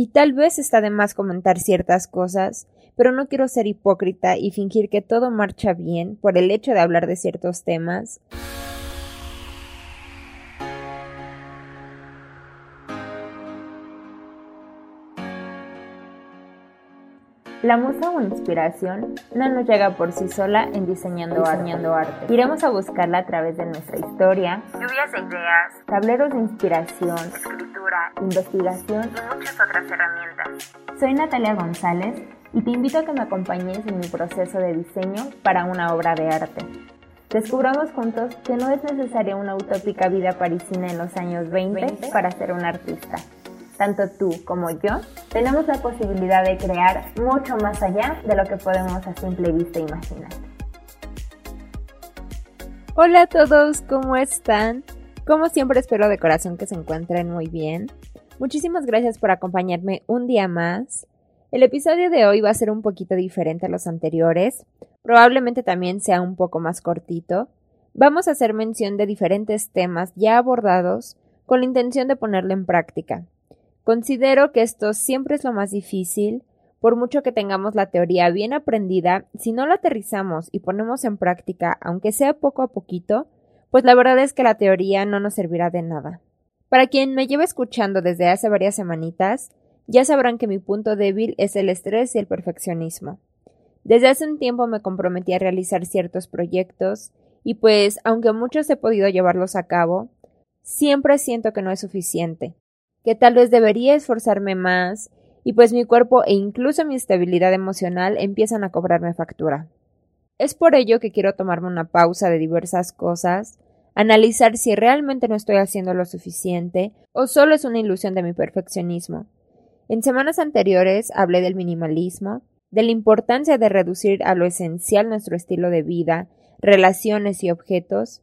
Y tal vez está de más comentar ciertas cosas, pero no quiero ser hipócrita y fingir que todo marcha bien por el hecho de hablar de ciertos temas. La musa o inspiración no nos llega por sí sola en diseñando, diseñando arte. Iremos a buscarla a través de nuestra historia, lluvias de ideas, tableros de inspiración, escritura, investigación. Y muchas otras herramientas. Soy Natalia González y te invito a que me acompañes en mi proceso de diseño para una obra de arte. Descubramos juntos que no es necesaria una utópica vida parisina en los años 20 para ser un artista tanto tú como yo, tenemos la posibilidad de crear mucho más allá de lo que podemos a simple vista imaginar. Hola a todos, ¿cómo están? Como siempre espero de corazón que se encuentren muy bien. Muchísimas gracias por acompañarme un día más. El episodio de hoy va a ser un poquito diferente a los anteriores, probablemente también sea un poco más cortito. Vamos a hacer mención de diferentes temas ya abordados con la intención de ponerlo en práctica. Considero que esto siempre es lo más difícil, por mucho que tengamos la teoría bien aprendida, si no la aterrizamos y ponemos en práctica, aunque sea poco a poquito, pues la verdad es que la teoría no nos servirá de nada. Para quien me lleva escuchando desde hace varias semanitas, ya sabrán que mi punto débil es el estrés y el perfeccionismo. Desde hace un tiempo me comprometí a realizar ciertos proyectos y pues, aunque muchos he podido llevarlos a cabo, siempre siento que no es suficiente, que tal vez debería esforzarme más y pues mi cuerpo e incluso mi estabilidad emocional empiezan a cobrarme factura. Es por ello que quiero tomarme una pausa de diversas cosas, analizar si realmente no estoy haciendo lo suficiente o solo es una ilusión de mi perfeccionismo. En semanas anteriores hablé del minimalismo, de la importancia de reducir a lo esencial nuestro estilo de vida, relaciones y objetos.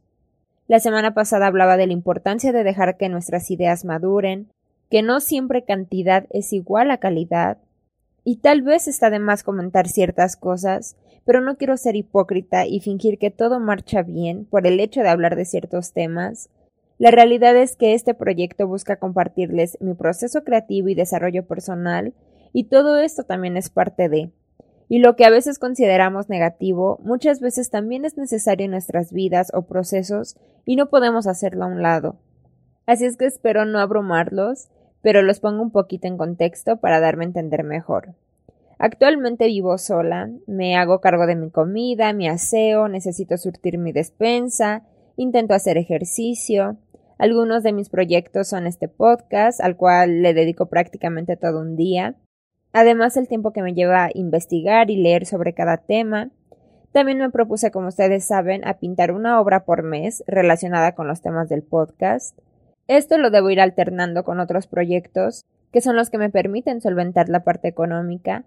La semana pasada hablaba de la importancia de dejar que nuestras ideas maduren, que no siempre cantidad es igual a calidad, y tal vez está de más comentar ciertas cosas, pero no quiero ser hipócrita y fingir que todo marcha bien por el hecho de hablar de ciertos temas. La realidad es que este proyecto busca compartirles mi proceso creativo y desarrollo personal, y todo esto también es parte de. Y lo que a veces consideramos negativo, muchas veces también es necesario en nuestras vidas o procesos, y no podemos hacerlo a un lado. Así es que espero no abrumarlos pero los pongo un poquito en contexto para darme a entender mejor. Actualmente vivo sola, me hago cargo de mi comida, mi aseo, necesito surtir mi despensa, intento hacer ejercicio. Algunos de mis proyectos son este podcast, al cual le dedico prácticamente todo un día. Además, el tiempo que me lleva a investigar y leer sobre cada tema. También me propuse, como ustedes saben, a pintar una obra por mes relacionada con los temas del podcast. Esto lo debo ir alternando con otros proyectos, que son los que me permiten solventar la parte económica,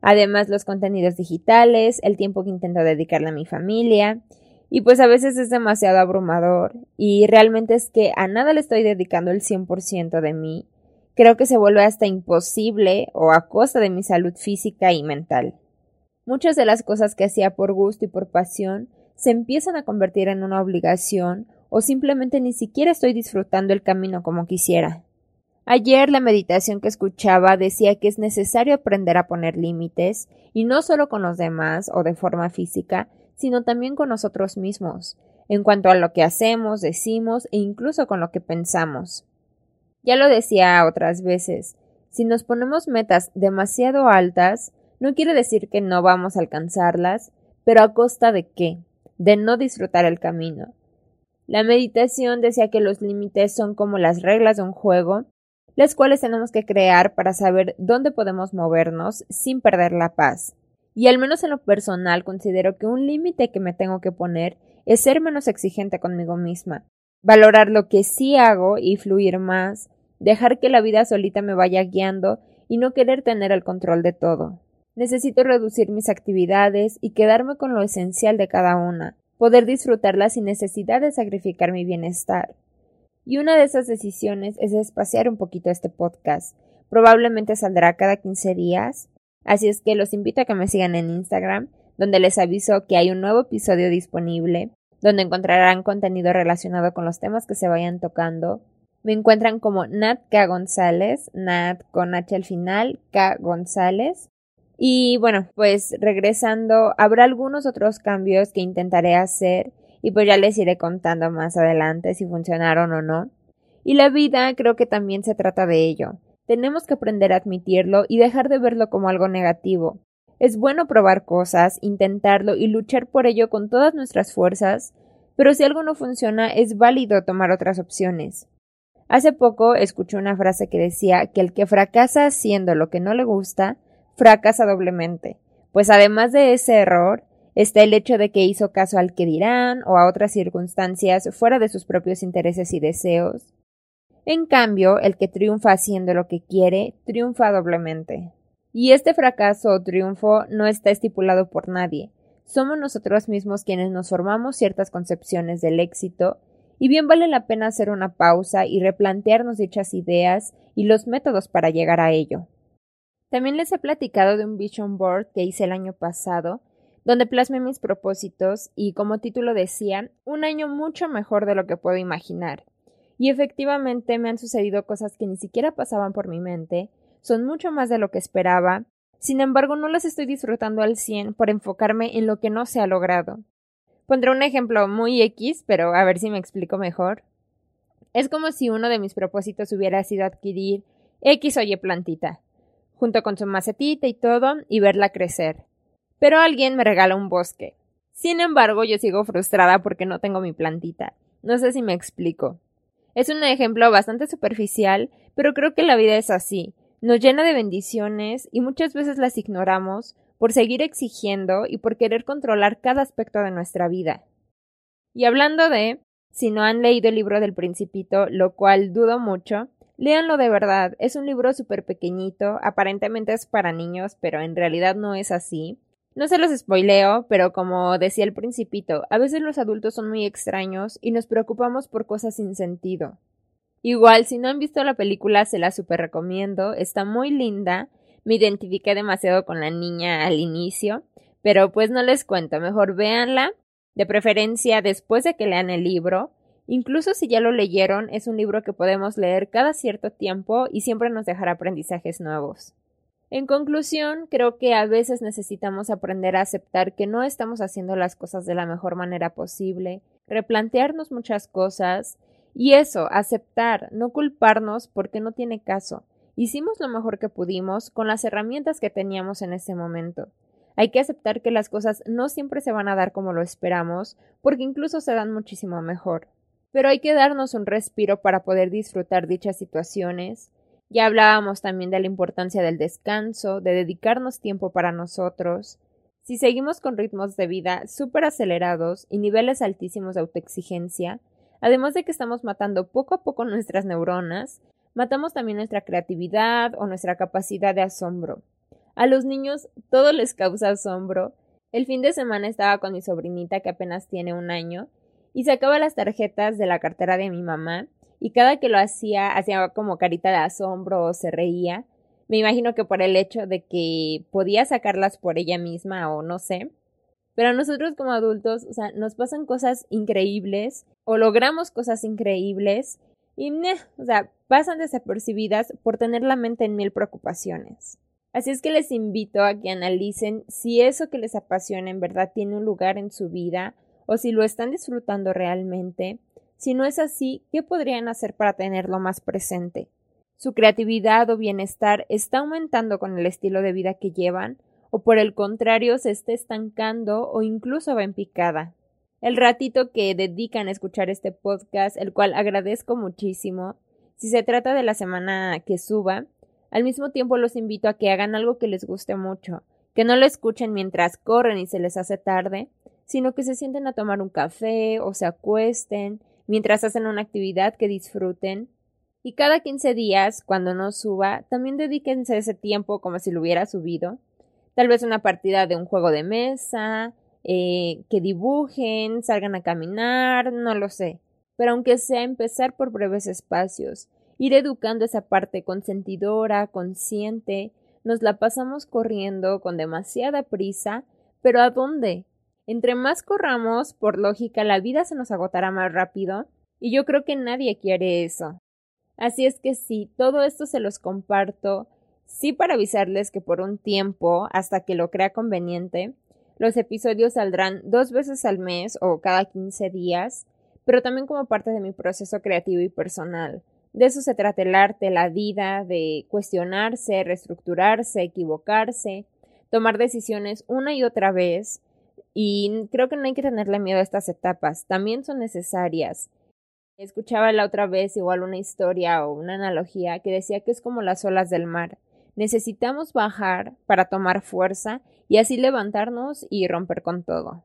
además los contenidos digitales, el tiempo que intento dedicarle a mi familia, y pues a veces es demasiado abrumador, y realmente es que a nada le estoy dedicando el 100% de mí, creo que se vuelve hasta imposible o a costa de mi salud física y mental. Muchas de las cosas que hacía por gusto y por pasión se empiezan a convertir en una obligación o simplemente ni siquiera estoy disfrutando el camino como quisiera. Ayer la meditación que escuchaba decía que es necesario aprender a poner límites, y no solo con los demás o de forma física, sino también con nosotros mismos, en cuanto a lo que hacemos, decimos e incluso con lo que pensamos. Ya lo decía otras veces, si nos ponemos metas demasiado altas, no quiere decir que no vamos a alcanzarlas, pero a costa de qué? De no disfrutar el camino, la meditación decía que los límites son como las reglas de un juego, las cuales tenemos que crear para saber dónde podemos movernos sin perder la paz. Y al menos en lo personal considero que un límite que me tengo que poner es ser menos exigente conmigo misma, valorar lo que sí hago y fluir más, dejar que la vida solita me vaya guiando y no querer tener el control de todo. Necesito reducir mis actividades y quedarme con lo esencial de cada una, poder disfrutarla sin necesidad de sacrificar mi bienestar. Y una de esas decisiones es espaciar un poquito este podcast. Probablemente saldrá cada 15 días, así es que los invito a que me sigan en Instagram, donde les aviso que hay un nuevo episodio disponible, donde encontrarán contenido relacionado con los temas que se vayan tocando. Me encuentran como Nat K. González, Nat con H al final, K. González. Y bueno, pues regresando, habrá algunos otros cambios que intentaré hacer y pues ya les iré contando más adelante si funcionaron o no. Y la vida creo que también se trata de ello. Tenemos que aprender a admitirlo y dejar de verlo como algo negativo. Es bueno probar cosas, intentarlo y luchar por ello con todas nuestras fuerzas, pero si algo no funciona es válido tomar otras opciones. Hace poco escuché una frase que decía que el que fracasa haciendo lo que no le gusta, fracasa doblemente, pues además de ese error, está el hecho de que hizo caso al que dirán o a otras circunstancias fuera de sus propios intereses y deseos. En cambio, el que triunfa haciendo lo que quiere, triunfa doblemente. Y este fracaso o triunfo no está estipulado por nadie. Somos nosotros mismos quienes nos formamos ciertas concepciones del éxito, y bien vale la pena hacer una pausa y replantearnos dichas ideas y los métodos para llegar a ello. También les he platicado de un vision board que hice el año pasado, donde plasmé mis propósitos y, como título decía, un año mucho mejor de lo que puedo imaginar. Y efectivamente me han sucedido cosas que ni siquiera pasaban por mi mente, son mucho más de lo que esperaba, sin embargo no las estoy disfrutando al cien por enfocarme en lo que no se ha logrado. Pondré un ejemplo muy X, pero a ver si me explico mejor. Es como si uno de mis propósitos hubiera sido adquirir X o Y plantita junto con su macetita y todo, y verla crecer. Pero alguien me regala un bosque. Sin embargo, yo sigo frustrada porque no tengo mi plantita. No sé si me explico. Es un ejemplo bastante superficial, pero creo que la vida es así. Nos llena de bendiciones y muchas veces las ignoramos por seguir exigiendo y por querer controlar cada aspecto de nuestra vida. Y hablando de, si no han leído el libro del Principito, lo cual dudo mucho, Léanlo de verdad, es un libro súper pequeñito, aparentemente es para niños, pero en realidad no es así. No se los spoileo, pero como decía el principito, a veces los adultos son muy extraños y nos preocupamos por cosas sin sentido. Igual, si no han visto la película, se la super recomiendo, está muy linda, me identifiqué demasiado con la niña al inicio, pero pues no les cuento, mejor véanla, de preferencia después de que lean el libro, Incluso si ya lo leyeron, es un libro que podemos leer cada cierto tiempo y siempre nos dejará aprendizajes nuevos. En conclusión, creo que a veces necesitamos aprender a aceptar que no estamos haciendo las cosas de la mejor manera posible, replantearnos muchas cosas y eso, aceptar, no culparnos porque no tiene caso. Hicimos lo mejor que pudimos con las herramientas que teníamos en ese momento. Hay que aceptar que las cosas no siempre se van a dar como lo esperamos, porque incluso se dan muchísimo mejor pero hay que darnos un respiro para poder disfrutar dichas situaciones. Ya hablábamos también de la importancia del descanso, de dedicarnos tiempo para nosotros. Si seguimos con ritmos de vida súper acelerados y niveles altísimos de autoexigencia, además de que estamos matando poco a poco nuestras neuronas, matamos también nuestra creatividad o nuestra capacidad de asombro. A los niños todo les causa asombro. El fin de semana estaba con mi sobrinita que apenas tiene un año y sacaba las tarjetas de la cartera de mi mamá y cada que lo hacía hacía como carita de asombro o se reía. Me imagino que por el hecho de que podía sacarlas por ella misma o no sé. Pero a nosotros como adultos, o sea, nos pasan cosas increíbles o logramos cosas increíbles y, o sea, pasan desapercibidas por tener la mente en mil preocupaciones. Así es que les invito a que analicen si eso que les apasiona en verdad tiene un lugar en su vida o si lo están disfrutando realmente. Si no es así, ¿qué podrían hacer para tenerlo más presente? ¿Su creatividad o bienestar está aumentando con el estilo de vida que llevan? ¿O por el contrario se está estancando o incluso va en picada? El ratito que dedican a escuchar este podcast, el cual agradezco muchísimo, si se trata de la semana que suba, al mismo tiempo los invito a que hagan algo que les guste mucho, que no lo escuchen mientras corren y se les hace tarde, sino que se sienten a tomar un café o se acuesten mientras hacen una actividad que disfruten. Y cada 15 días, cuando no suba, también dedíquense ese tiempo como si lo hubiera subido. Tal vez una partida de un juego de mesa, eh, que dibujen, salgan a caminar, no lo sé. Pero aunque sea empezar por breves espacios, ir educando esa parte consentidora, consciente, nos la pasamos corriendo con demasiada prisa, pero ¿a dónde? Entre más corramos, por lógica, la vida se nos agotará más rápido, y yo creo que nadie quiere eso. Así es que sí, todo esto se los comparto, sí para avisarles que por un tiempo, hasta que lo crea conveniente, los episodios saldrán dos veces al mes o cada 15 días, pero también como parte de mi proceso creativo y personal. De eso se trata el arte, la vida, de cuestionarse, reestructurarse, equivocarse, tomar decisiones una y otra vez, y creo que no hay que tenerle miedo a estas etapas, también son necesarias. Escuchaba la otra vez igual una historia o una analogía que decía que es como las olas del mar. Necesitamos bajar para tomar fuerza y así levantarnos y romper con todo.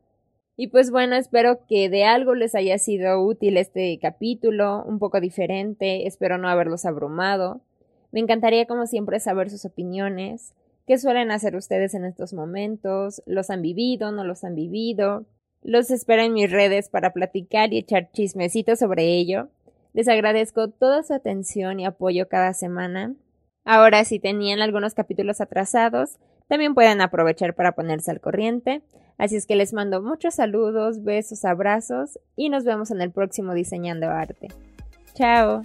Y pues bueno, espero que de algo les haya sido útil este capítulo, un poco diferente, espero no haberlos abrumado. Me encantaría como siempre saber sus opiniones, qué suelen hacer ustedes en estos momentos, los han vivido, no los han vivido, los espero en mis redes para platicar y echar chismecitos sobre ello. Les agradezco toda su atención y apoyo cada semana. Ahora, si tenían algunos capítulos atrasados, también pueden aprovechar para ponerse al corriente. Así es que les mando muchos saludos, besos, abrazos y nos vemos en el próximo Diseñando Arte. Chao.